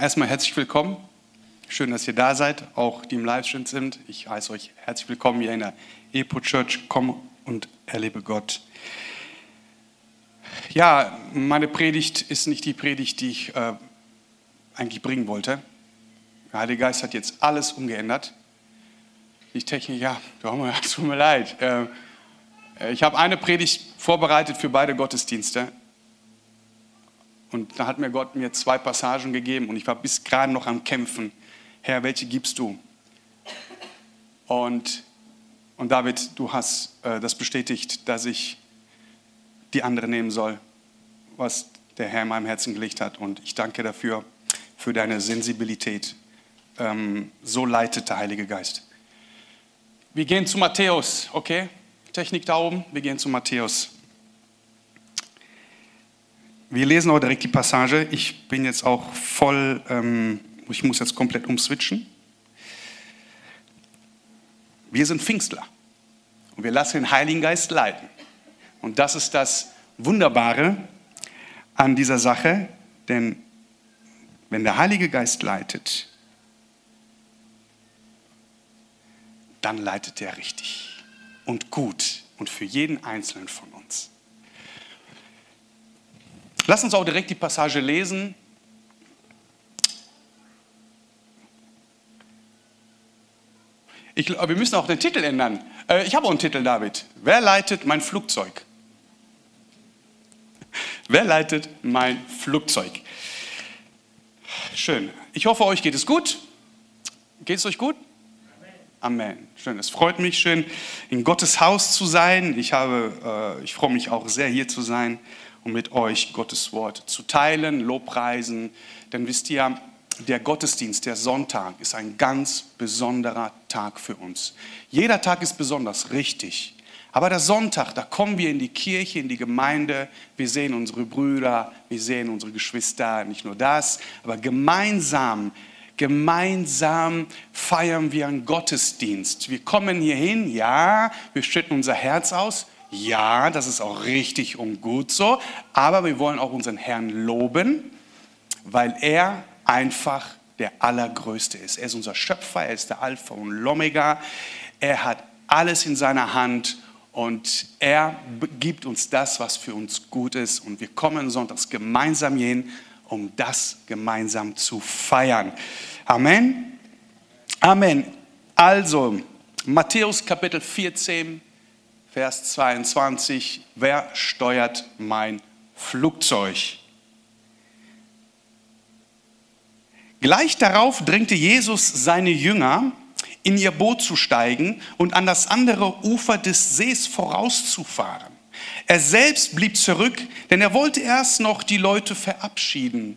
Erstmal herzlich willkommen. Schön, dass ihr da seid, auch die im Livestream sind. Ich heiße euch herzlich willkommen hier in der Epo Church. Komm und erlebe Gott. Ja, meine Predigt ist nicht die Predigt, die ich äh, eigentlich bringen wollte. Der Heilige Geist hat jetzt alles umgeändert. Die Technik, ja, tut mir leid. Äh, ich habe eine Predigt vorbereitet für beide Gottesdienste. Und da hat mir Gott mir zwei Passagen gegeben und ich war bis gerade noch am Kämpfen. Herr, welche gibst du? Und, und David, du hast äh, das bestätigt, dass ich die andere nehmen soll, was der Herr in meinem Herzen gelegt hat. Und ich danke dafür, für deine Sensibilität. Ähm, so leitet der Heilige Geist. Wir gehen zu Matthäus, okay? Technik da oben, wir gehen zu Matthäus. Wir lesen auch direkt die Passage. Ich bin jetzt auch voll, ähm, ich muss jetzt komplett umswitchen. Wir sind Pfingstler und wir lassen den Heiligen Geist leiten. Und das ist das Wunderbare an dieser Sache, denn wenn der Heilige Geist leitet, dann leitet er richtig und gut und für jeden Einzelnen von uns. Lass uns auch direkt die Passage lesen. Ich, wir müssen auch den Titel ändern. Äh, ich habe auch einen Titel, David. Wer leitet mein Flugzeug? Wer leitet mein Flugzeug? Schön. Ich hoffe, euch geht es gut. Geht es euch gut? Amen. Schön. Es freut mich schön, in Gottes Haus zu sein. Ich, habe, äh, ich freue mich auch sehr, hier zu sein und mit euch Gottes Wort zu teilen, Lobpreisen. Denn wisst ihr, der Gottesdienst, der Sonntag ist ein ganz besonderer Tag für uns. Jeder Tag ist besonders, richtig. Aber der Sonntag, da kommen wir in die Kirche, in die Gemeinde, wir sehen unsere Brüder, wir sehen unsere Geschwister, nicht nur das, aber gemeinsam, gemeinsam feiern wir einen Gottesdienst. Wir kommen hier hin, ja, wir schütten unser Herz aus, ja, das ist auch richtig und gut so, aber wir wollen auch unseren Herrn loben, weil er einfach der Allergrößte ist. Er ist unser Schöpfer, er ist der Alpha und Omega, er hat alles in seiner Hand und er gibt uns das, was für uns gut ist und wir kommen sonntags gemeinsam hin, um das gemeinsam zu feiern. Amen. Amen. Also, Matthäus Kapitel 14, Vers 22, wer steuert mein Flugzeug? Gleich darauf drängte Jesus seine Jünger, in ihr Boot zu steigen und an das andere Ufer des Sees vorauszufahren. Er selbst blieb zurück, denn er wollte erst noch die Leute verabschieden.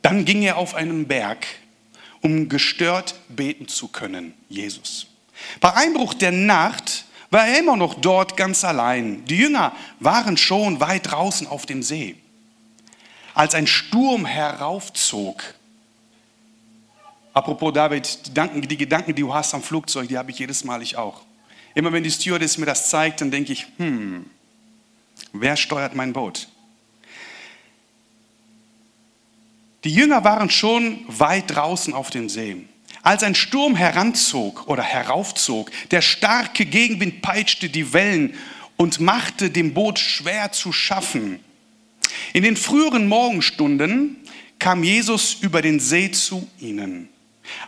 Dann ging er auf einen Berg, um gestört beten zu können, Jesus. Bei Einbruch der Nacht war er immer noch dort ganz allein. Die Jünger waren schon weit draußen auf dem See. Als ein Sturm heraufzog, apropos David, die Gedanken, die Gedanken, die du hast am Flugzeug, die habe ich jedes Mal, ich auch. Immer wenn die Stewardess mir das zeigt, dann denke ich, hm, wer steuert mein Boot? Die Jünger waren schon weit draußen auf dem See. Als ein Sturm heranzog oder heraufzog, der starke Gegenwind peitschte die Wellen und machte dem Boot schwer zu schaffen. In den früheren Morgenstunden kam Jesus über den See zu ihnen.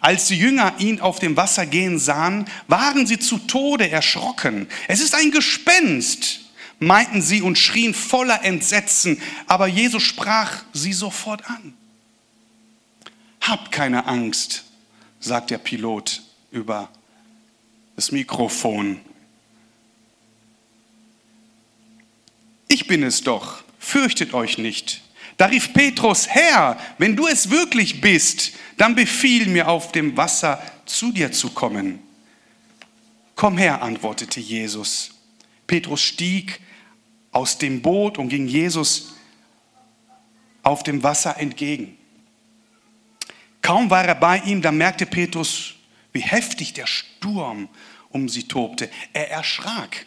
Als die Jünger ihn auf dem Wasser gehen sahen, waren sie zu Tode erschrocken. Es ist ein Gespenst, meinten sie und schrien voller Entsetzen. Aber Jesus sprach sie sofort an. Habt keine Angst, sagt der Pilot über das Mikrofon. Ich bin es doch, fürchtet euch nicht. Da rief Petrus, Herr, wenn du es wirklich bist, dann befiehl mir auf dem Wasser zu dir zu kommen. Komm her, antwortete Jesus. Petrus stieg aus dem Boot und ging Jesus auf dem Wasser entgegen. Kaum war er bei ihm, da merkte Petrus, wie heftig der Sturm um sie tobte. Er erschrak.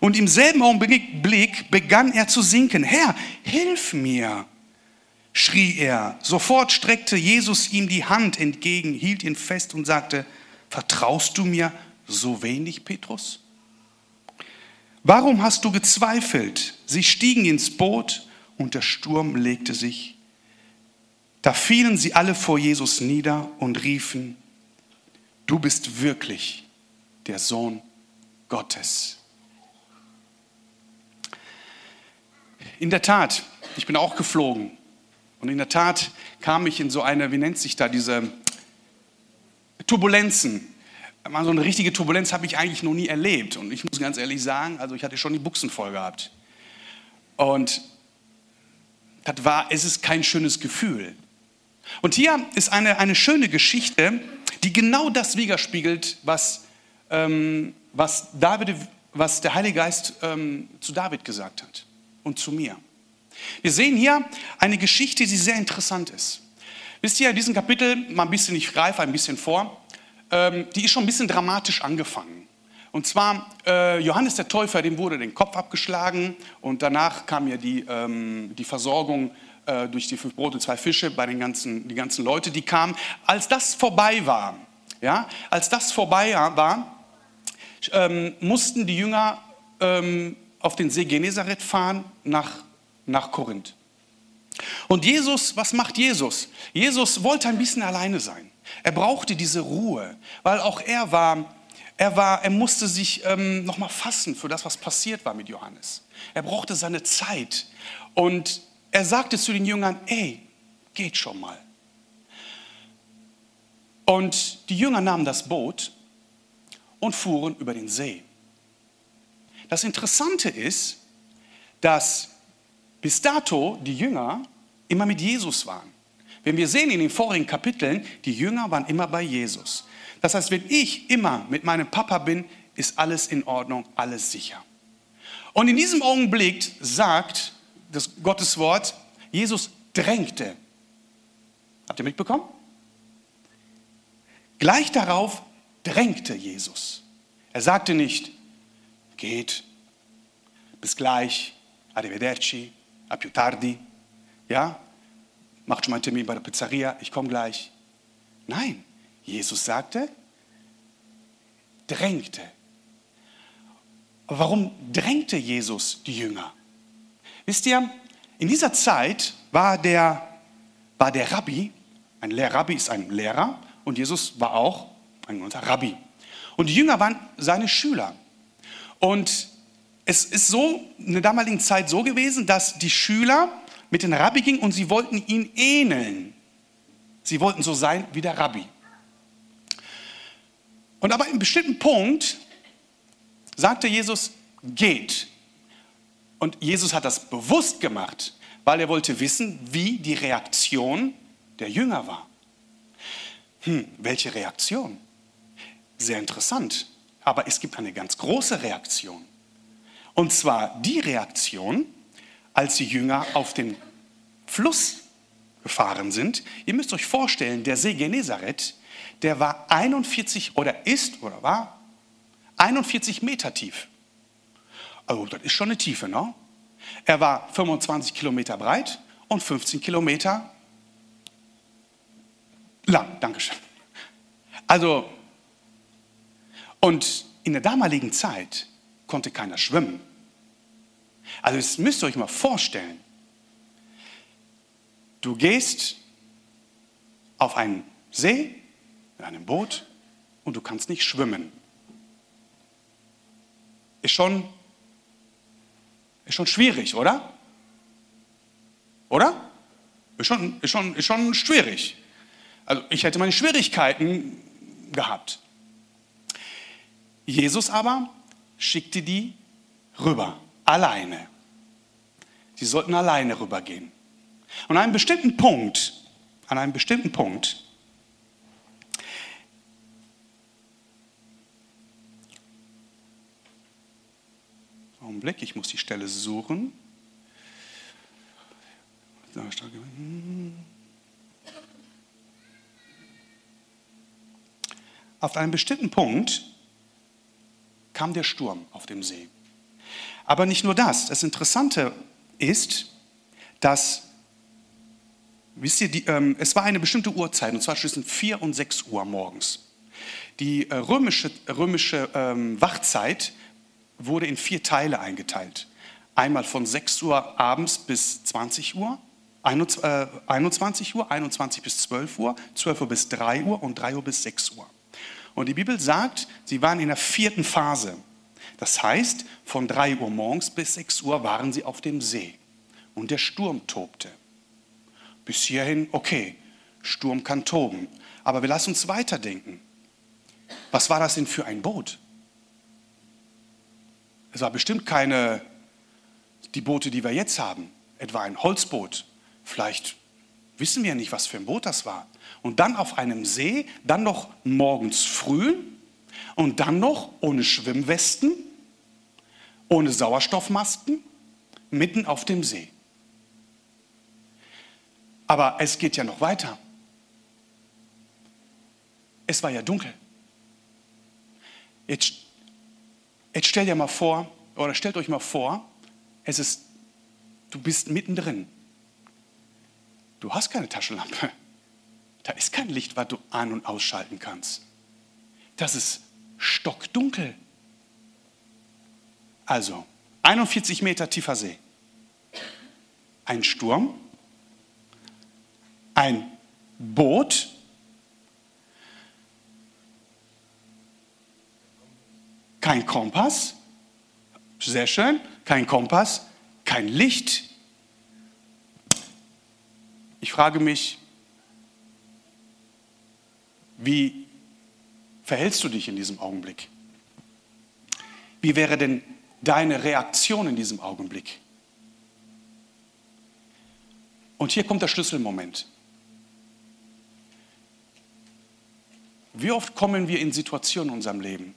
Und im selben Augenblick begann er zu sinken. Herr, hilf mir. schrie er. Sofort streckte Jesus ihm die Hand entgegen, hielt ihn fest und sagte, vertraust du mir so wenig, Petrus? Warum hast du gezweifelt? Sie stiegen ins Boot und der Sturm legte sich. Da fielen sie alle vor Jesus nieder und riefen, du bist wirklich der Sohn Gottes. In der Tat, ich bin auch geflogen und in der Tat kam ich in so eine, wie nennt sich da, diese Turbulenzen. So eine richtige Turbulenz habe ich eigentlich noch nie erlebt. Und ich muss ganz ehrlich sagen, also ich hatte schon die Buchsen voll gehabt. Und das war, es ist kein schönes Gefühl. Und hier ist eine, eine schöne Geschichte, die genau das widerspiegelt, was, ähm, was, David, was der Heilige Geist ähm, zu David gesagt hat und zu mir. Wir sehen hier eine Geschichte, die sehr interessant ist. Wisst ihr, in diesem Kapitel, mal ein bisschen, ich greife ein bisschen vor, ähm, die ist schon ein bisschen dramatisch angefangen. Und zwar, äh, Johannes der Täufer, dem wurde den Kopf abgeschlagen und danach kam ja die, ähm, die Versorgung äh, durch die fünf Brote, zwei Fische bei den ganzen, die ganzen Leute, die kamen. Als das vorbei war, ja, als das vorbei war, ähm, mussten die Jünger ähm, auf den See Genezareth fahren nach, nach Korinth. Und Jesus, was macht Jesus? Jesus wollte ein bisschen alleine sein. Er brauchte diese Ruhe, weil auch er war, er war, er musste sich ähm, nochmal fassen für das, was passiert war mit Johannes. Er brauchte seine Zeit. Und er sagte zu den Jüngern, ey, geht schon mal. Und die Jünger nahmen das Boot und fuhren über den See. Das Interessante ist, dass bis dato die Jünger immer mit Jesus waren. Wenn wir sehen in den vorigen Kapiteln, die Jünger waren immer bei Jesus. Das heißt, wenn ich immer mit meinem Papa bin, ist alles in Ordnung, alles sicher. Und in diesem Augenblick sagt das Gottes Wort, Jesus drängte. Habt ihr mitbekommen? Gleich darauf drängte Jesus. Er sagte nicht, geht, bis gleich, arrivederci, a più tardi, ja, macht schon mal einen Termin bei der Pizzeria, ich komme gleich. Nein, Jesus sagte, drängte. warum drängte Jesus die Jünger? Wisst ihr, in dieser Zeit war der, war der Rabbi, ein Lehr Rabbi ist ein Lehrer und Jesus war auch ein Rabbi. Und die Jünger waren seine Schüler. Und es ist so in der damaligen Zeit so gewesen, dass die Schüler mit dem Rabbi gingen und sie wollten ihn ähneln. Sie wollten so sein wie der Rabbi. Und aber in einem bestimmten Punkt sagte Jesus, geht. Und Jesus hat das bewusst gemacht, weil er wollte wissen, wie die Reaktion der Jünger war. Hm, welche Reaktion? Sehr interessant. Aber es gibt eine ganz große Reaktion. Und zwar die Reaktion, als die Jünger auf den Fluss gefahren sind. Ihr müsst euch vorstellen, der See Genezareth, der war 41 oder ist oder war 41 Meter tief. Also das ist schon eine Tiefe, ne? Er war 25 Kilometer breit und 15 Kilometer lang. Dankeschön. Also und in der damaligen Zeit konnte keiner schwimmen. Also das müsst ihr euch mal vorstellen. Du gehst auf einen See in einem Boot und du kannst nicht schwimmen. Ist schon, ist schon schwierig, oder? Oder? Ist schon, ist, schon, ist schon schwierig. Also ich hätte meine Schwierigkeiten gehabt. Jesus aber schickte die rüber, alleine. Sie sollten alleine rübergehen. Und an einem bestimmten Punkt, an einem bestimmten Punkt, Augenblick, ich muss die Stelle suchen. Auf einem bestimmten Punkt kam der Sturm auf dem See. Aber nicht nur das. Das Interessante ist, dass wisst ihr, die, ähm, es war eine bestimmte Uhrzeit, und zwar zwischen 4 und 6 Uhr morgens. Die äh, römische, römische ähm, Wachzeit wurde in vier Teile eingeteilt. Einmal von 6 Uhr abends bis 20 Uhr, 21 Uhr, 21 bis 12 Uhr, 12 Uhr bis 3 Uhr und 3 Uhr bis 6 Uhr. Und die Bibel sagt, sie waren in der vierten Phase. Das heißt, von 3 Uhr morgens bis 6 Uhr waren sie auf dem See und der Sturm tobte. Bis hierhin, okay, Sturm kann toben. Aber wir lassen uns weiterdenken. Was war das denn für ein Boot? Es war bestimmt keine, die Boote, die wir jetzt haben, etwa ein Holzboot. Vielleicht wissen wir nicht, was für ein Boot das war. Und dann auf einem See, dann noch morgens früh und dann noch ohne Schwimmwesten, ohne Sauerstoffmasken, mitten auf dem See. Aber es geht ja noch weiter. Es war ja dunkel. Jetzt, jetzt stell dir mal vor, oder stellt euch mal vor, es ist, du bist mittendrin. Du hast keine Taschenlampe. Da ist kein Licht, was du an- und ausschalten kannst. Das ist stockdunkel. Also, 41 Meter tiefer See. Ein Sturm, ein Boot, kein Kompass, sehr schön, kein Kompass, kein Licht. Ich frage mich, wie verhältst du dich in diesem Augenblick? Wie wäre denn deine Reaktion in diesem Augenblick? Und hier kommt der Schlüsselmoment. Wie oft kommen wir in Situationen in unserem Leben,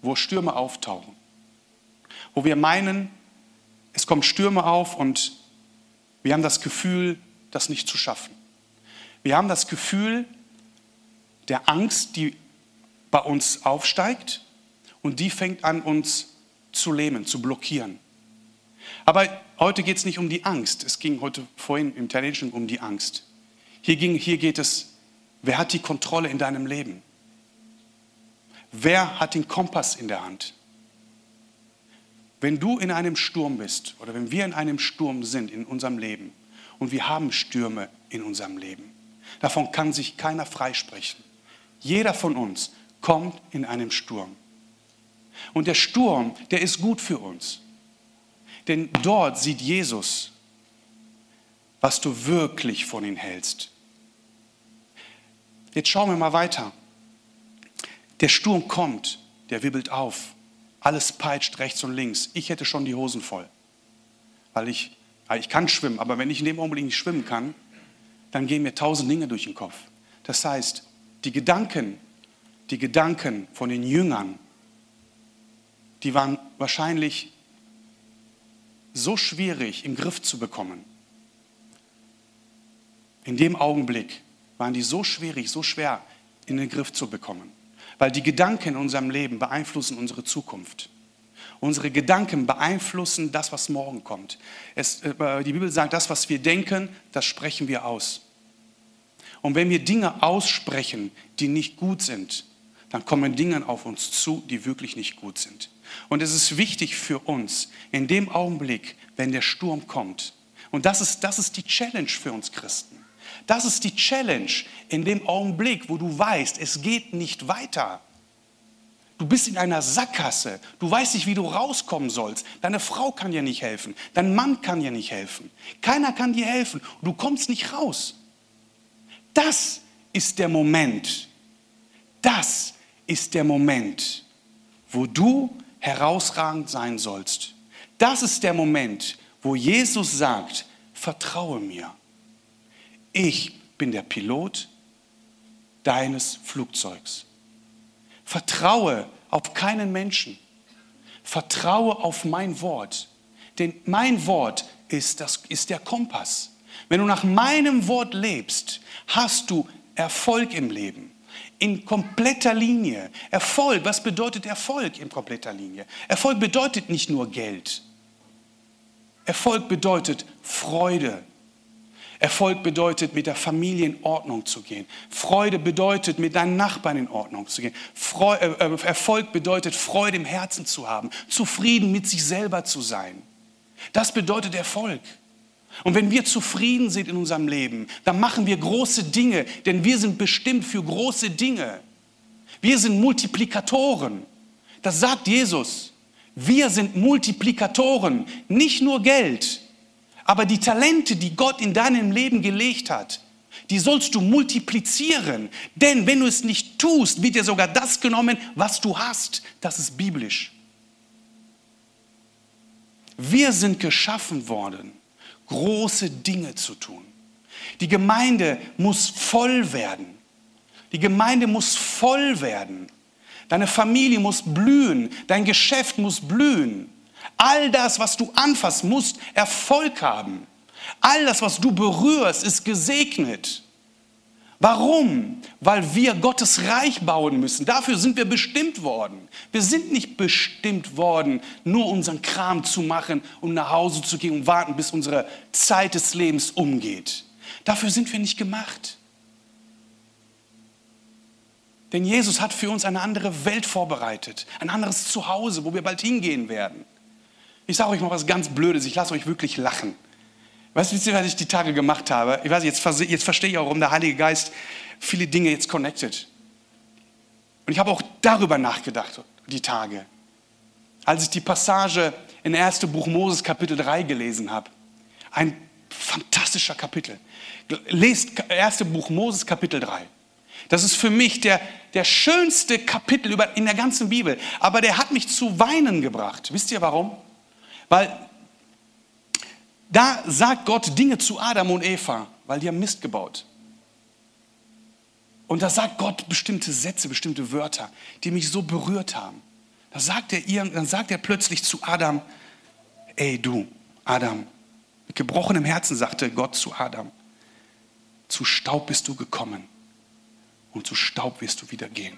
wo Stürme auftauchen, wo wir meinen, es kommen Stürme auf und wir haben das Gefühl, das nicht zu schaffen. Wir haben das Gefühl der Angst, die bei uns aufsteigt und die fängt an, uns zu lähmen, zu blockieren. Aber heute geht es nicht um die Angst. Es ging heute vorhin im Italienischen um die Angst. Hier, ging, hier geht es, wer hat die Kontrolle in deinem Leben? Wer hat den Kompass in der Hand? Wenn du in einem Sturm bist oder wenn wir in einem Sturm sind in unserem Leben und wir haben Stürme in unserem Leben, davon kann sich keiner freisprechen. Jeder von uns kommt in einem Sturm. Und der Sturm, der ist gut für uns. Denn dort sieht Jesus, was du wirklich von ihm hältst. Jetzt schauen wir mal weiter. Der Sturm kommt, der wirbelt auf. Alles peitscht rechts und links. Ich hätte schon die Hosen voll. Weil ich, ich kann schwimmen, aber wenn ich in dem Augenblick nicht schwimmen kann, dann gehen mir tausend Dinge durch den Kopf. Das heißt, die Gedanken, die Gedanken von den Jüngern, die waren wahrscheinlich so schwierig im Griff zu bekommen. In dem Augenblick waren die so schwierig, so schwer in den Griff zu bekommen. Weil die Gedanken in unserem Leben beeinflussen unsere Zukunft. Unsere Gedanken beeinflussen das, was morgen kommt. Es, äh, die Bibel sagt, das, was wir denken, das sprechen wir aus. Und wenn wir Dinge aussprechen, die nicht gut sind, dann kommen Dinge auf uns zu, die wirklich nicht gut sind. Und es ist wichtig für uns, in dem Augenblick, wenn der Sturm kommt, und das ist, das ist die Challenge für uns Christen. Das ist die Challenge in dem Augenblick, wo du weißt, es geht nicht weiter. Du bist in einer Sackgasse. Du weißt nicht, wie du rauskommen sollst. Deine Frau kann dir nicht helfen. Dein Mann kann dir nicht helfen. Keiner kann dir helfen. Du kommst nicht raus. Das ist der Moment. Das ist der Moment, wo du herausragend sein sollst. Das ist der Moment, wo Jesus sagt, vertraue mir. Ich bin der Pilot deines Flugzeugs. Vertraue auf keinen Menschen. Vertraue auf mein Wort. Denn mein Wort ist, das, ist der Kompass. Wenn du nach meinem Wort lebst, hast du Erfolg im Leben in kompletter Linie. Erfolg, was bedeutet Erfolg in kompletter Linie? Erfolg bedeutet nicht nur Geld. Erfolg bedeutet Freude. Erfolg bedeutet, mit der Familie in Ordnung zu gehen. Freude bedeutet, mit deinen Nachbarn in Ordnung zu gehen. Freu äh, äh Erfolg bedeutet, Freude im Herzen zu haben, zufrieden mit sich selber zu sein. Das bedeutet Erfolg. Und wenn wir zufrieden sind in unserem Leben, dann machen wir große Dinge, denn wir sind bestimmt für große Dinge. Wir sind Multiplikatoren. Das sagt Jesus. Wir sind Multiplikatoren, nicht nur Geld, aber die Talente, die Gott in deinem Leben gelegt hat, die sollst du multiplizieren. Denn wenn du es nicht tust, wird dir sogar das genommen, was du hast. Das ist biblisch. Wir sind geschaffen worden, große Dinge zu tun. Die Gemeinde muss voll werden. Die Gemeinde muss voll werden. Deine Familie muss blühen. Dein Geschäft muss blühen. All das, was du anfasst, muss Erfolg haben. All das, was du berührst, ist gesegnet. Warum? Weil wir Gottes Reich bauen müssen. Dafür sind wir bestimmt worden. Wir sind nicht bestimmt worden, nur unseren Kram zu machen und nach Hause zu gehen und warten, bis unsere Zeit des Lebens umgeht. Dafür sind wir nicht gemacht. Denn Jesus hat für uns eine andere Welt vorbereitet, ein anderes Zuhause, wo wir bald hingehen werden. Ich sage euch mal was ganz Blödes, ich lasse euch wirklich lachen. Weißt du, was ich die Tage gemacht habe? Ich weiß, jetzt, jetzt verstehe ich auch, warum der Heilige Geist viele Dinge jetzt connected. Und ich habe auch darüber nachgedacht, die Tage. Als ich die Passage in 1. Buch Moses Kapitel 3 gelesen habe. Ein fantastischer Kapitel. Lest 1. Buch Moses Kapitel 3. Das ist für mich der, der schönste Kapitel in der ganzen Bibel. Aber der hat mich zu weinen gebracht. Wisst ihr warum? Weil da sagt Gott Dinge zu Adam und Eva, weil die haben Mist gebaut. Und da sagt Gott bestimmte Sätze, bestimmte Wörter, die mich so berührt haben. Da sagt er, ihr, dann sagt er plötzlich zu Adam, ey du, Adam, mit gebrochenem Herzen sagte Gott zu Adam, zu Staub bist du gekommen und zu Staub wirst du wieder gehen.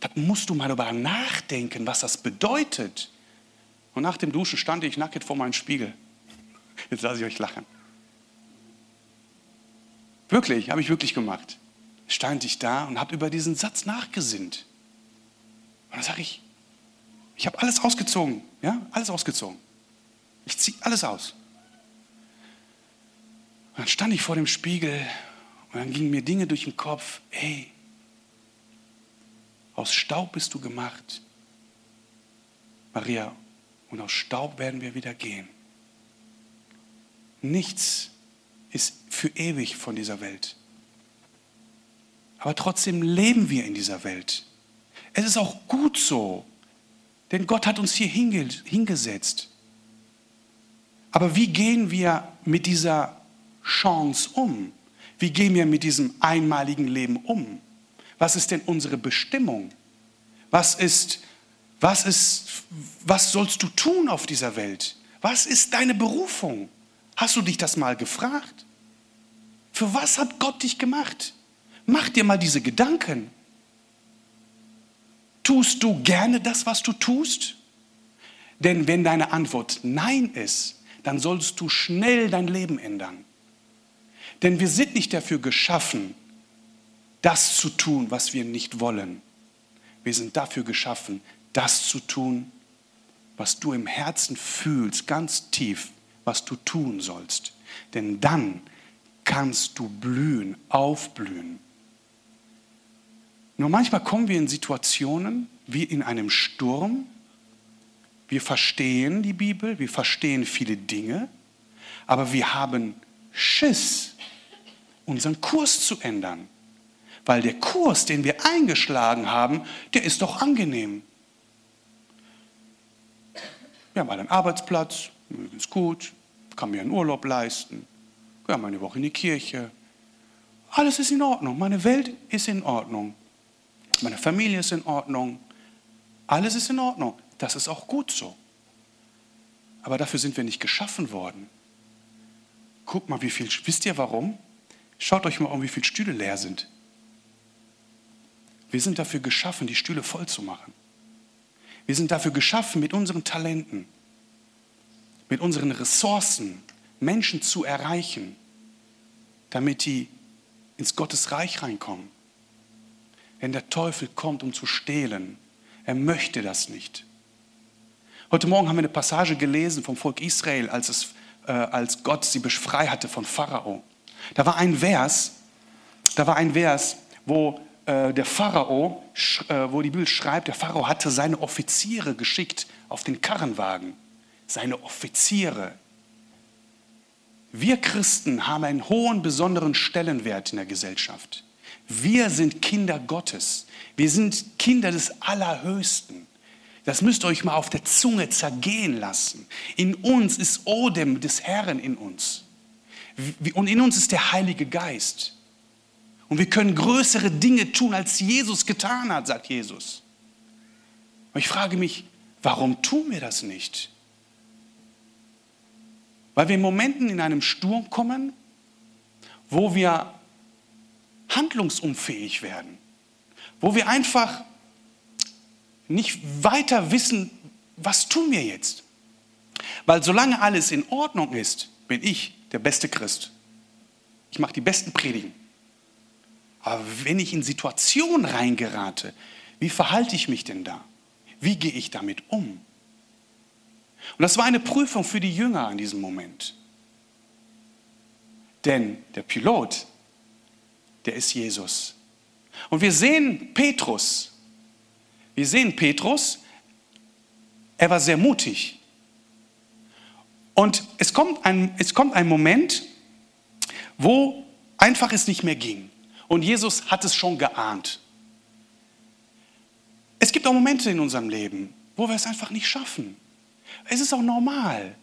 Da musst du mal darüber nachdenken, was das bedeutet. Und nach dem Duschen stand ich nackt vor meinem Spiegel. Jetzt lasse ich euch lachen. Wirklich, habe ich wirklich gemacht. Stand ich da und habe über diesen Satz nachgesinnt. Und dann sage ich, ich habe alles ausgezogen, ja, alles ausgezogen. Ich ziehe alles aus. Und dann stand ich vor dem Spiegel und dann gingen mir Dinge durch den Kopf. Ey, aus Staub bist du gemacht. Maria, und aus Staub werden wir wieder gehen. Nichts ist für ewig von dieser Welt. Aber trotzdem leben wir in dieser Welt. Es ist auch gut so, denn Gott hat uns hier hingesetzt. Aber wie gehen wir mit dieser Chance um? Wie gehen wir mit diesem einmaligen Leben um? Was ist denn unsere Bestimmung? Was ist was, ist, was sollst du tun auf dieser Welt? Was ist deine Berufung? Hast du dich das mal gefragt? Für was hat Gott dich gemacht? Mach dir mal diese Gedanken. Tust du gerne das, was du tust? Denn wenn deine Antwort Nein ist, dann sollst du schnell dein Leben ändern. Denn wir sind nicht dafür geschaffen, das zu tun, was wir nicht wollen. Wir sind dafür geschaffen, das zu tun, was du im Herzen fühlst, ganz tief, was du tun sollst. Denn dann kannst du blühen, aufblühen. Nur manchmal kommen wir in Situationen wie in einem Sturm. Wir verstehen die Bibel, wir verstehen viele Dinge, aber wir haben Schiss, unseren Kurs zu ändern. Weil der Kurs, den wir eingeschlagen haben, der ist doch angenehm. Wir haben einen Arbeitsplatz, mögen es gut, kann mir einen Urlaub leisten, wir haben eine Woche in die Kirche. Alles ist in Ordnung. Meine Welt ist in Ordnung. Meine Familie ist in Ordnung. Alles ist in Ordnung. Das ist auch gut so. Aber dafür sind wir nicht geschaffen worden. Guck mal, wie viel. Wisst ihr warum? Schaut euch mal um, wie viele Stühle leer sind. Wir sind dafür geschaffen, die Stühle voll zu machen. Wir sind dafür geschaffen, mit unseren Talenten, mit unseren Ressourcen Menschen zu erreichen. damit die ins Gottes Reich reinkommen. Denn der Teufel kommt, um zu stehlen. Er möchte das nicht. Heute Morgen haben wir eine Passage gelesen vom Volk Israel, als, es, äh, als Gott sie befrei hatte von Pharao. Da war ein Vers, da war ein Vers, wo äh, der Pharao, äh, wo die Bibel schreibt, der Pharao hatte seine Offiziere geschickt auf den Karrenwagen. Seine Offiziere. Wir Christen haben einen hohen, besonderen Stellenwert in der Gesellschaft. Wir sind Kinder Gottes. Wir sind Kinder des Allerhöchsten. Das müsst ihr euch mal auf der Zunge zergehen lassen. In uns ist Odem des Herrn in uns. Und in uns ist der Heilige Geist. Und wir können größere Dinge tun, als Jesus getan hat, sagt Jesus. Und ich frage mich, warum tun wir das nicht? Weil wir in Momenten in einem Sturm kommen, wo wir handlungsunfähig werden, wo wir einfach nicht weiter wissen, was tun wir jetzt? Weil solange alles in Ordnung ist, bin ich der beste Christ. Ich mache die besten Predigen. Aber wenn ich in Situationen reingerate, wie verhalte ich mich denn da? Wie gehe ich damit um? Und das war eine Prüfung für die Jünger in diesem Moment. Denn der Pilot, der ist Jesus. Und wir sehen Petrus, wir sehen Petrus, er war sehr mutig. Und es kommt ein, es kommt ein Moment, wo einfach es nicht mehr ging. Und Jesus hat es schon geahnt. Es gibt auch Momente in unserem Leben, wo wir es einfach nicht schaffen. Es ist auch normal.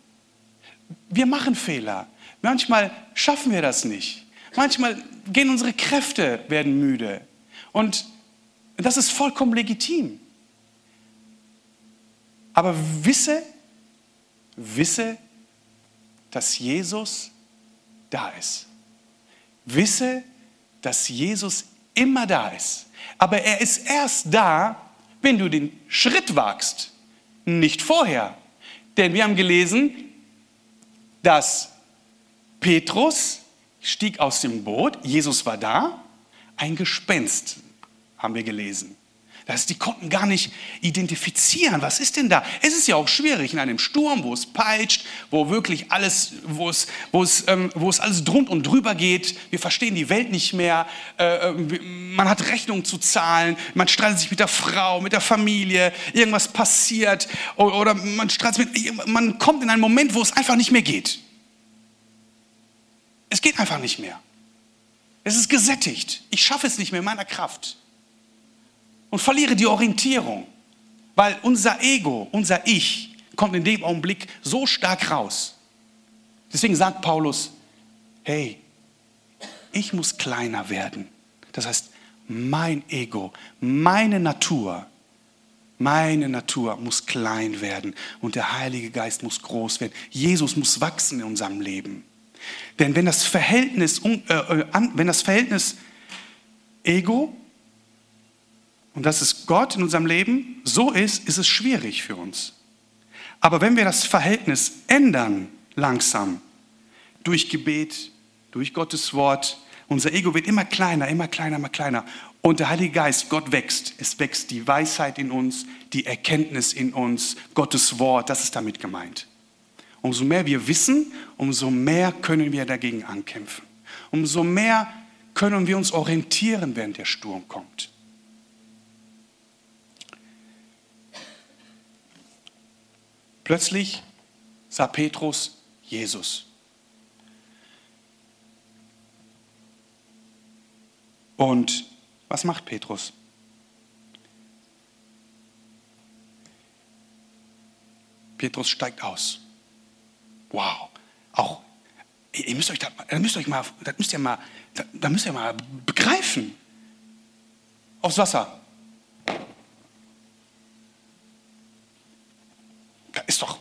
Wir machen Fehler. Manchmal schaffen wir das nicht. Manchmal gehen unsere Kräfte, werden müde. Und das ist vollkommen legitim. Aber wisse, wisse, dass Jesus da ist. Wisse, dass Jesus immer da ist. Aber er ist erst da, wenn du den Schritt wagst, nicht vorher. Denn wir haben gelesen, dass Petrus stieg aus dem Boot, Jesus war da, ein Gespenst haben wir gelesen. Das, die konnten gar nicht identifizieren, was ist denn da? Es ist ja auch schwierig in einem Sturm, wo es peitscht, wo wirklich alles, wo es, wo es, ähm, wo es alles drund und drüber geht. Wir verstehen die Welt nicht mehr. Äh, äh man hat Rechnungen zu zahlen. Man streitet sich mit der Frau, mit der Familie. Irgendwas passiert oder, man streitet mit, man kommt in einen Moment, wo es einfach nicht mehr geht. Es geht einfach nicht mehr. Es ist gesättigt. Ich schaffe es nicht mehr in meiner Kraft und verliere die Orientierung, weil unser Ego, unser Ich kommt in dem Augenblick so stark raus. Deswegen sagt Paulus, hey, ich muss kleiner werden. Das heißt, mein Ego, meine Natur, meine Natur muss klein werden und der Heilige Geist muss groß werden. Jesus muss wachsen in unserem Leben. Denn wenn das Verhältnis, äh, äh wenn das Verhältnis Ego und dass es Gott in unserem Leben so ist, ist es schwierig für uns. Aber wenn wir das Verhältnis ändern, langsam, durch Gebet, durch Gottes Wort, unser Ego wird immer kleiner, immer kleiner, immer kleiner. Und der Heilige Geist, Gott wächst. Es wächst die Weisheit in uns, die Erkenntnis in uns, Gottes Wort, das ist damit gemeint. Umso mehr wir wissen, umso mehr können wir dagegen ankämpfen. Umso mehr können wir uns orientieren, während der Sturm kommt. Plötzlich sah Petrus Jesus. Und was macht Petrus? Petrus steigt aus. Wow. Auch, ihr müsst euch da, da müsst euch mal, das müsst ihr mal, da müsst ihr mal begreifen. Aufs Wasser. Ist doch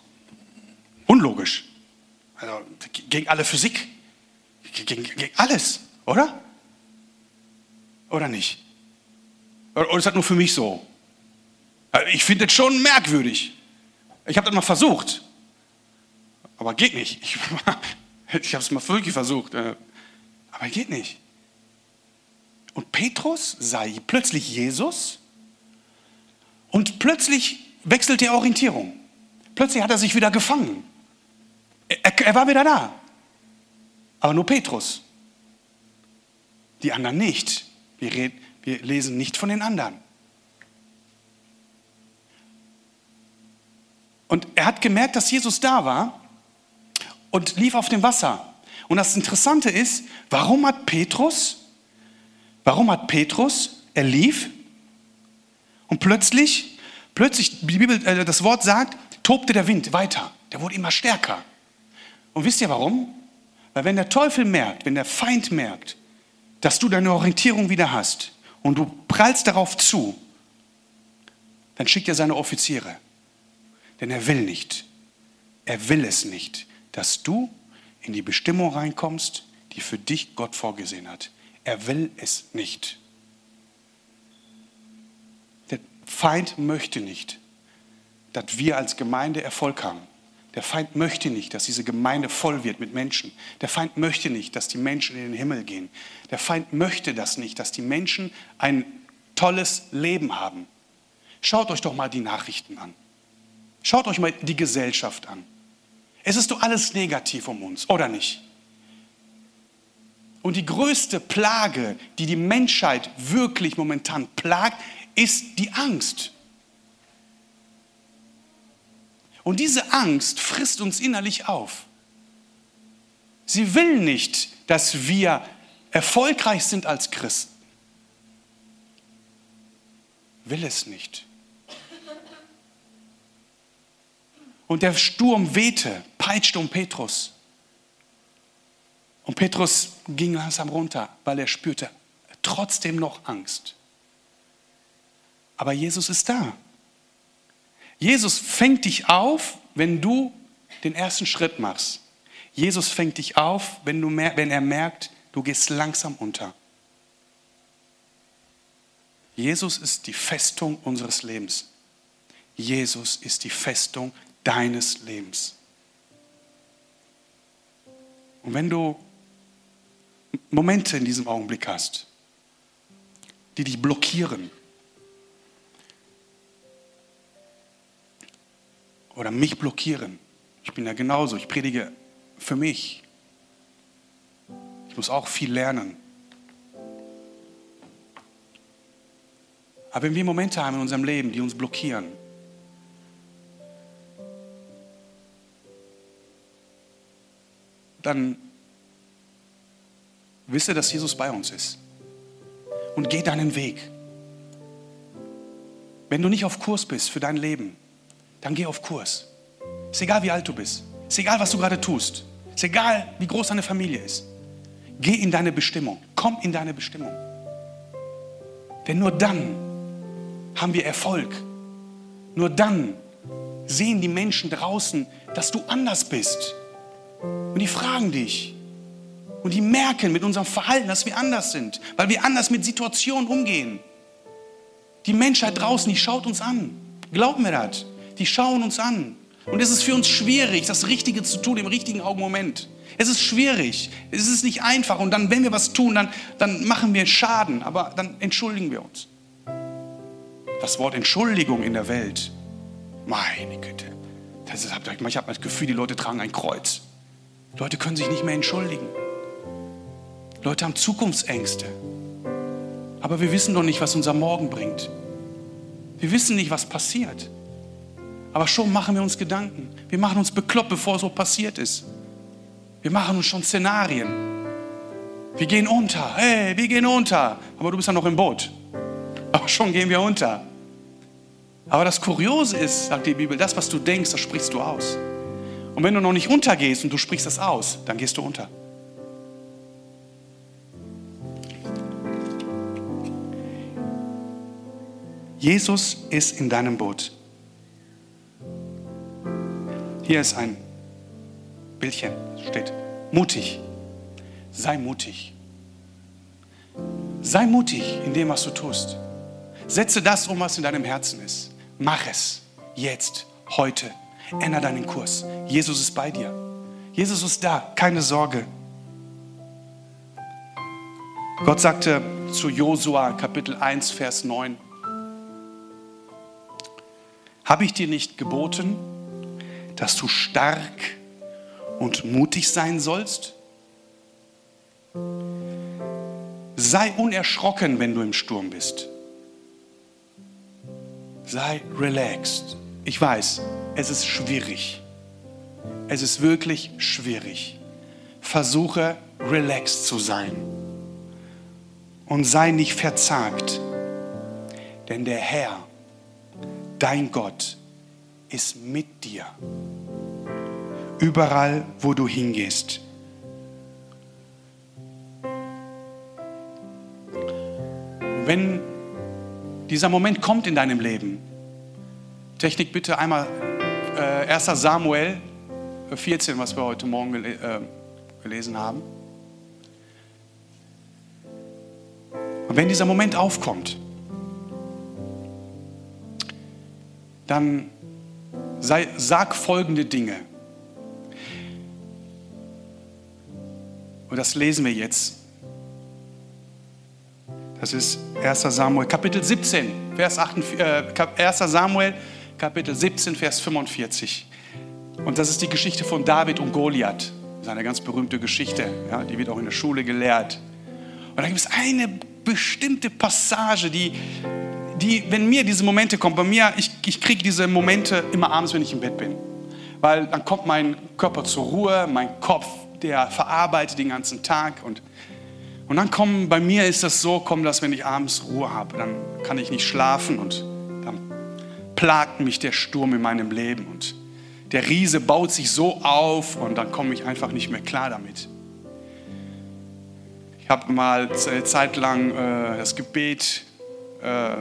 unlogisch. Also gegen alle Physik, gegen, gegen alles, oder? Oder nicht? Oder ist das nur für mich so? Also, ich finde das schon merkwürdig. Ich habe das mal versucht. Aber geht nicht. Ich, ich habe es mal wirklich versucht. Äh, aber geht nicht. Und Petrus sah plötzlich Jesus und plötzlich wechselt die Orientierung. Plötzlich hat er sich wieder gefangen. Er, er war wieder da. Aber nur Petrus. Die anderen nicht. Wir, reden, wir lesen nicht von den anderen. Und er hat gemerkt, dass Jesus da war und lief auf dem Wasser. Und das Interessante ist, warum hat Petrus, warum hat Petrus, er lief und plötzlich, plötzlich, die Bibel, äh, das Wort sagt, tobte der Wind weiter. Der wurde immer stärker. Und wisst ihr warum? Weil wenn der Teufel merkt, wenn der Feind merkt, dass du deine Orientierung wieder hast und du prallst darauf zu, dann schickt er seine Offiziere. Denn er will nicht, er will es nicht, dass du in die Bestimmung reinkommst, die für dich Gott vorgesehen hat. Er will es nicht. Der Feind möchte nicht, dass wir als Gemeinde Erfolg haben. Der Feind möchte nicht, dass diese Gemeinde voll wird mit Menschen. Der Feind möchte nicht, dass die Menschen in den Himmel gehen. Der Feind möchte das nicht, dass die Menschen ein tolles Leben haben. Schaut euch doch mal die Nachrichten an. Schaut euch mal die Gesellschaft an. Es ist doch alles negativ um uns, oder nicht? Und die größte Plage, die die Menschheit wirklich momentan plagt, ist die Angst. Und diese Angst frisst uns innerlich auf. Sie will nicht, dass wir erfolgreich sind als Christen. Will es nicht. Und der Sturm wehte, peitschte um Petrus. Und Petrus ging langsam runter, weil er spürte trotzdem noch Angst. Aber Jesus ist da. Jesus fängt dich auf, wenn du den ersten Schritt machst. Jesus fängt dich auf, wenn, du mer wenn er merkt, du gehst langsam unter. Jesus ist die Festung unseres Lebens. Jesus ist die Festung deines Lebens. Und wenn du Momente in diesem Augenblick hast, die dich blockieren oder mich blockieren, ich bin ja genauso, ich predige für mich. Ich muss auch viel lernen. Aber wenn wir Momente haben in unserem Leben, die uns blockieren, dann wisse, dass Jesus bei uns ist. Und geh deinen Weg. Wenn du nicht auf Kurs bist für dein Leben, dann geh auf Kurs. Ist egal, wie alt du bist. Ist egal, was du gerade tust. Ist egal, wie groß deine Familie ist. Geh in deine Bestimmung. Komm in deine Bestimmung. Denn nur dann haben wir Erfolg. Nur dann sehen die Menschen draußen, dass du anders bist. Und die fragen dich. Und die merken mit unserem Verhalten, dass wir anders sind, weil wir anders mit Situationen umgehen. Die Menschheit draußen, die schaut uns an. Glauben wir das? Die schauen uns an. Und es ist für uns schwierig, das Richtige zu tun im richtigen Augenmoment. Es ist schwierig. Es ist nicht einfach. Und dann, wenn wir was tun, dann, dann machen wir Schaden. Aber dann entschuldigen wir uns. Das Wort Entschuldigung in der Welt, meine Güte. Das ist, ich habe das Gefühl, die Leute tragen ein Kreuz. Leute können sich nicht mehr entschuldigen. Leute haben Zukunftsängste. Aber wir wissen doch nicht, was unser Morgen bringt. Wir wissen nicht, was passiert. Aber schon machen wir uns Gedanken. Wir machen uns bekloppt, bevor es so passiert ist. Wir machen uns schon Szenarien. Wir gehen unter. Hey, wir gehen unter. Aber du bist ja noch im Boot. Aber schon gehen wir unter. Aber das Kuriose ist, sagt die Bibel, das, was du denkst, das sprichst du aus. Und wenn du noch nicht untergehst und du sprichst das aus, dann gehst du unter. Jesus ist in deinem Boot. Hier ist ein Bildchen, steht mutig. Sei mutig. Sei mutig in dem, was du tust. Setze das um, was in deinem Herzen ist. Mach es jetzt, heute. Ändere deinen Kurs. Jesus ist bei dir. Jesus ist da, keine Sorge. Gott sagte zu Josua, Kapitel 1, Vers 9, habe ich dir nicht geboten, dass du stark und mutig sein sollst? Sei unerschrocken, wenn du im Sturm bist. Sei relaxed. Ich weiß, es ist schwierig. Es ist wirklich schwierig. Versuche relaxed zu sein. Und sei nicht verzagt. Denn der Herr, dein Gott, ist mit dir. Überall, wo du hingehst. Wenn dieser Moment kommt in deinem Leben, Technik bitte einmal äh, 1 Samuel 14, was wir heute Morgen gele äh, gelesen haben. Und wenn dieser Moment aufkommt, dann sei, sag folgende Dinge. Und das lesen wir jetzt. Das ist 1 Samuel, Kapitel 17, Vers 8, äh, 1 Samuel, Kapitel 17, Vers 45. Und das ist die Geschichte von David und Goliath. Das ist eine ganz berühmte Geschichte, ja, die wird auch in der Schule gelehrt. Und da gibt es eine bestimmte Passage, die, die, wenn mir diese Momente kommen, bei mir, ich, ich kriege diese Momente immer abends, wenn ich im Bett bin. Weil dann kommt mein Körper zur Ruhe, mein Kopf, der verarbeitet den ganzen Tag und und dann kommen, bei mir ist das so, kommt das, wenn ich abends Ruhe habe, dann kann ich nicht schlafen und dann plagt mich der Sturm in meinem Leben und der Riese baut sich so auf und dann komme ich einfach nicht mehr klar damit. Ich habe mal eine Zeit lang äh, das Gebet, äh,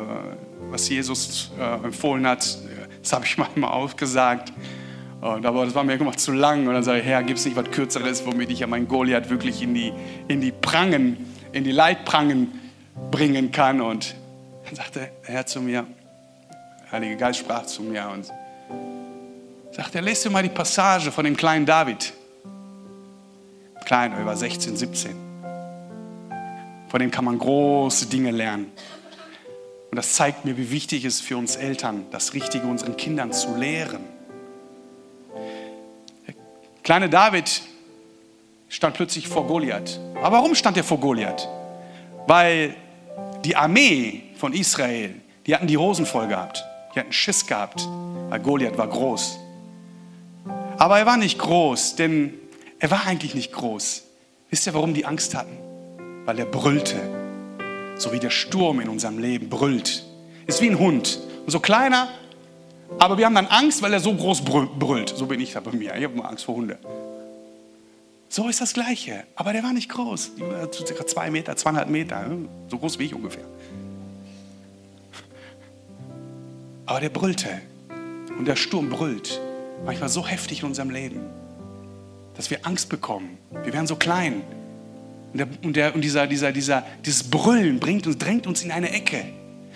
was Jesus äh, empfohlen hat, das habe ich manchmal aufgesagt. Und, aber das war mir immer zu lang. Und dann sage ich, Herr, gibt es nicht was Kürzeres, womit ich ja meinen Goliath wirklich in die, in die Prangen, in die Leitprangen bringen kann? Und dann sagte der Herr zu mir, der Heilige Geist sprach zu mir und sagte, lest dir mal die Passage von dem kleinen David. Klein, er war 16, 17. Von dem kann man große Dinge lernen. Und das zeigt mir, wie wichtig es für uns Eltern, das Richtige unseren Kindern zu lehren. Kleine David stand plötzlich vor Goliath. Aber warum stand er vor Goliath? Weil die Armee von Israel, die hatten die Hosen voll gehabt. Die hatten Schiss gehabt, weil Goliath war groß. Aber er war nicht groß, denn er war eigentlich nicht groß. Wisst ihr, warum die Angst hatten? Weil er brüllte. So wie der Sturm in unserem Leben brüllt. Ist wie ein Hund. Und so kleiner, aber wir haben dann Angst, weil er so groß brüllt. So bin ich da bei mir. Ich habe immer Angst vor Hunde. So ist das Gleiche. Aber der war nicht groß. Circa zwei Meter, zweieinhalb Meter. So groß wie ich ungefähr. Aber der brüllte. Und der Sturm brüllt. Manchmal so heftig in unserem Leben, dass wir Angst bekommen. Wir werden so klein. Und, der, und, der, und dieser, dieser, dieser, dieses Brüllen bringt uns, drängt uns in eine Ecke.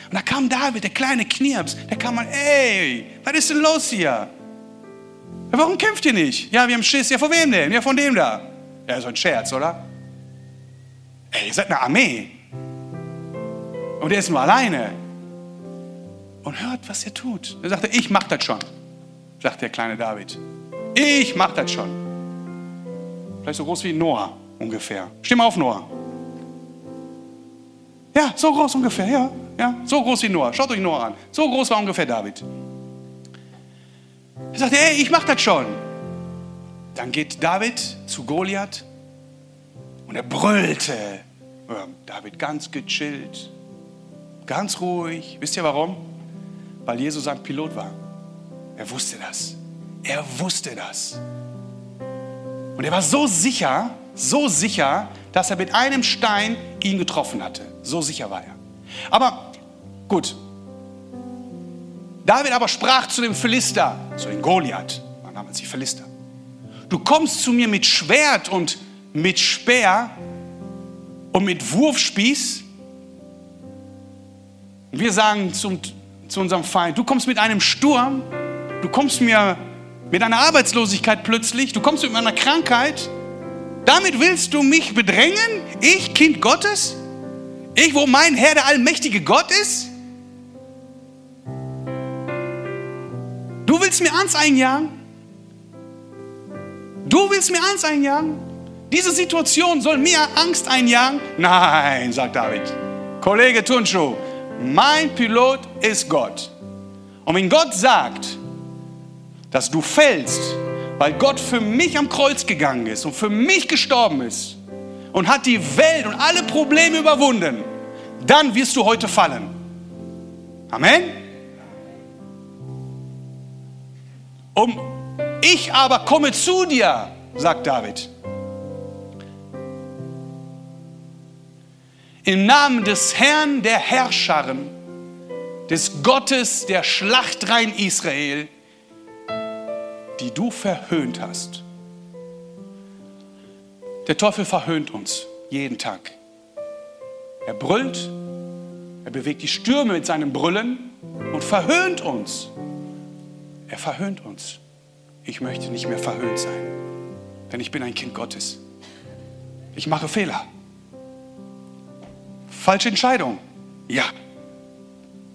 Und da kam David, der kleine Knirps, der kam mal, ey, was ist denn los hier? Warum kämpft ihr nicht? Ja, wir haben Schiss. Ja, von wem denn? Ja, von dem da. Ja, so ein Scherz, oder? Ey, ihr seid eine Armee. Und der ist nur alleine. Und hört, was er tut. Er sagte, ich mach das schon, sagt der kleine David. Ich mach das schon. Vielleicht so groß wie Noah ungefähr. Stimm auf, Noah. Ja, so groß ungefähr, ja. Ja, so groß wie Noah. Schaut euch Noah an. So groß war ungefähr David. Er sagte, ey, ich mach das schon. Dann geht David zu Goliath und er brüllte. David ganz gechillt, ganz ruhig. Wisst ihr warum? Weil Jesus ein Pilot war. Er wusste das. Er wusste das. Und er war so sicher, so sicher, dass er mit einem Stein ihn getroffen hatte. So sicher war er. Aber gut. David aber sprach zu dem Philister, zu dem Goliath, man nannte sie Philister. Du kommst zu mir mit Schwert und mit Speer und mit Wurfspieß. Und wir sagen zum, zu unserem Feind, du kommst mit einem Sturm, du kommst mir mit einer Arbeitslosigkeit plötzlich, du kommst mit einer Krankheit. Damit willst du mich bedrängen? Ich, Kind Gottes? Ich, wo mein Herr der allmächtige Gott ist? Du willst mir eins einjagen? Du willst mir eins einjagen? Diese Situation soll mir Angst einjagen? Nein, sagt David. Kollege Tunschuh, mein Pilot ist Gott. Und wenn Gott sagt, dass du fällst, weil Gott für mich am Kreuz gegangen ist und für mich gestorben ist und hat die Welt und alle Probleme überwunden, dann wirst du heute fallen. Amen. Um ich aber komme zu dir, sagt David. Im Namen des Herrn der Herrscharen, des Gottes der Schlachtrein Israel, die du verhöhnt hast. Der Teufel verhöhnt uns jeden Tag. Er brüllt, er bewegt die Stürme mit seinem Brüllen und verhöhnt uns. Er verhöhnt uns. Ich möchte nicht mehr verhöhnt sein, denn ich bin ein Kind Gottes. Ich mache Fehler. Falsche Entscheidung. Ja.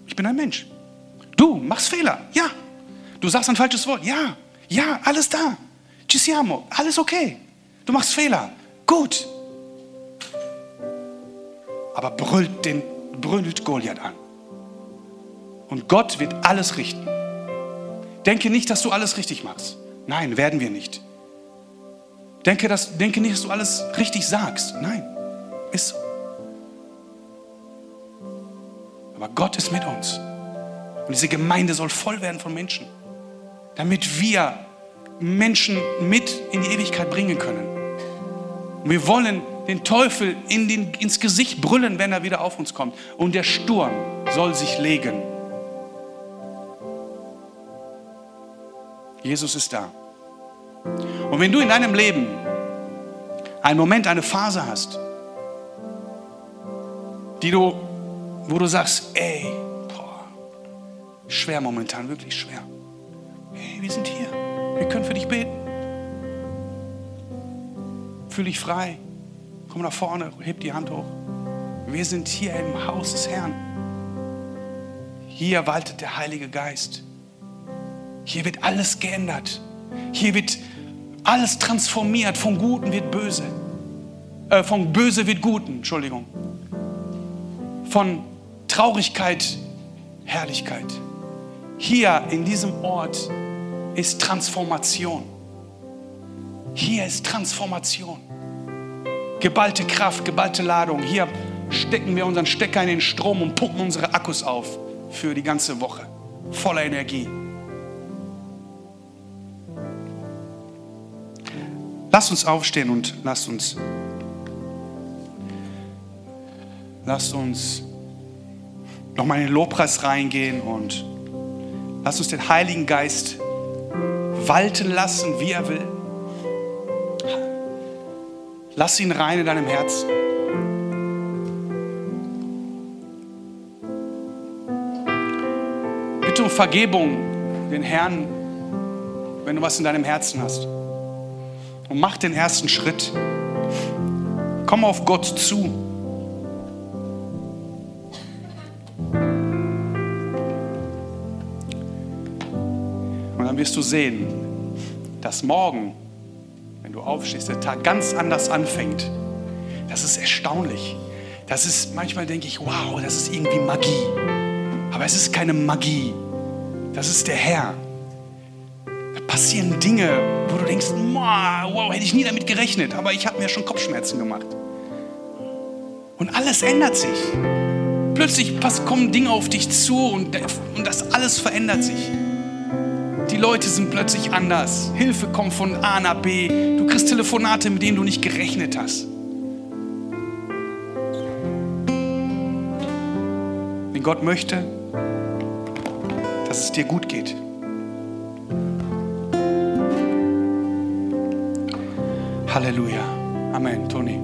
Ich bin ein Mensch. Du machst Fehler. Ja. Du sagst ein falsches Wort. Ja. Ja, alles da. Ci siamo. Alles okay. Du machst Fehler. Gut. Aber brüllt, den, brüllt Goliath an. Und Gott wird alles richten. Denke nicht, dass du alles richtig machst. Nein, werden wir nicht. Denke, dass, denke nicht, dass du alles richtig sagst. Nein, ist so. Aber Gott ist mit uns. Und diese Gemeinde soll voll werden von Menschen, damit wir Menschen mit in die Ewigkeit bringen können. Und wir wollen den Teufel in den, ins Gesicht brüllen, wenn er wieder auf uns kommt. Und der Sturm soll sich legen. Jesus ist da. Und wenn du in deinem Leben einen Moment, eine Phase hast, die du wo du sagst, ey, boah, schwer momentan, wirklich schwer. Hey, wir sind hier. Wir können für dich beten. Fühl dich frei. Komm nach vorne, heb die Hand hoch. Wir sind hier im Haus des Herrn. Hier waltet der Heilige Geist. Hier wird alles geändert. Hier wird alles transformiert. Von Guten wird Böse. Äh, von Böse wird Guten, Entschuldigung. Von Traurigkeit, Herrlichkeit. Hier in diesem Ort ist Transformation. Hier ist Transformation. Geballte Kraft, geballte Ladung. Hier stecken wir unseren Stecker in den Strom und pumpen unsere Akkus auf für die ganze Woche. Voller Energie. Lass uns aufstehen und lass uns, lass uns nochmal in den Lobpreis reingehen und lass uns den Heiligen Geist walten lassen, wie er will. Lass ihn rein in deinem Herzen. Bitte um Vergebung den Herrn, wenn du was in deinem Herzen hast. Und mach den ersten Schritt. Komm auf Gott zu. Wirst du sehen, dass morgen, wenn du aufstehst, der Tag ganz anders anfängt. Das ist erstaunlich. Das ist, manchmal denke ich, wow, das ist irgendwie Magie. Aber es ist keine Magie. Das ist der Herr. Da passieren Dinge, wo du denkst, wow, hätte ich nie damit gerechnet, aber ich habe mir schon Kopfschmerzen gemacht. Und alles ändert sich. Plötzlich kommen Dinge auf dich zu und, und das alles verändert sich. Die Leute sind plötzlich anders. Hilfe kommt von A nach B. Du kriegst Telefonate, mit denen du nicht gerechnet hast. Wenn Gott möchte, dass es dir gut geht. Halleluja. Amen, Toni.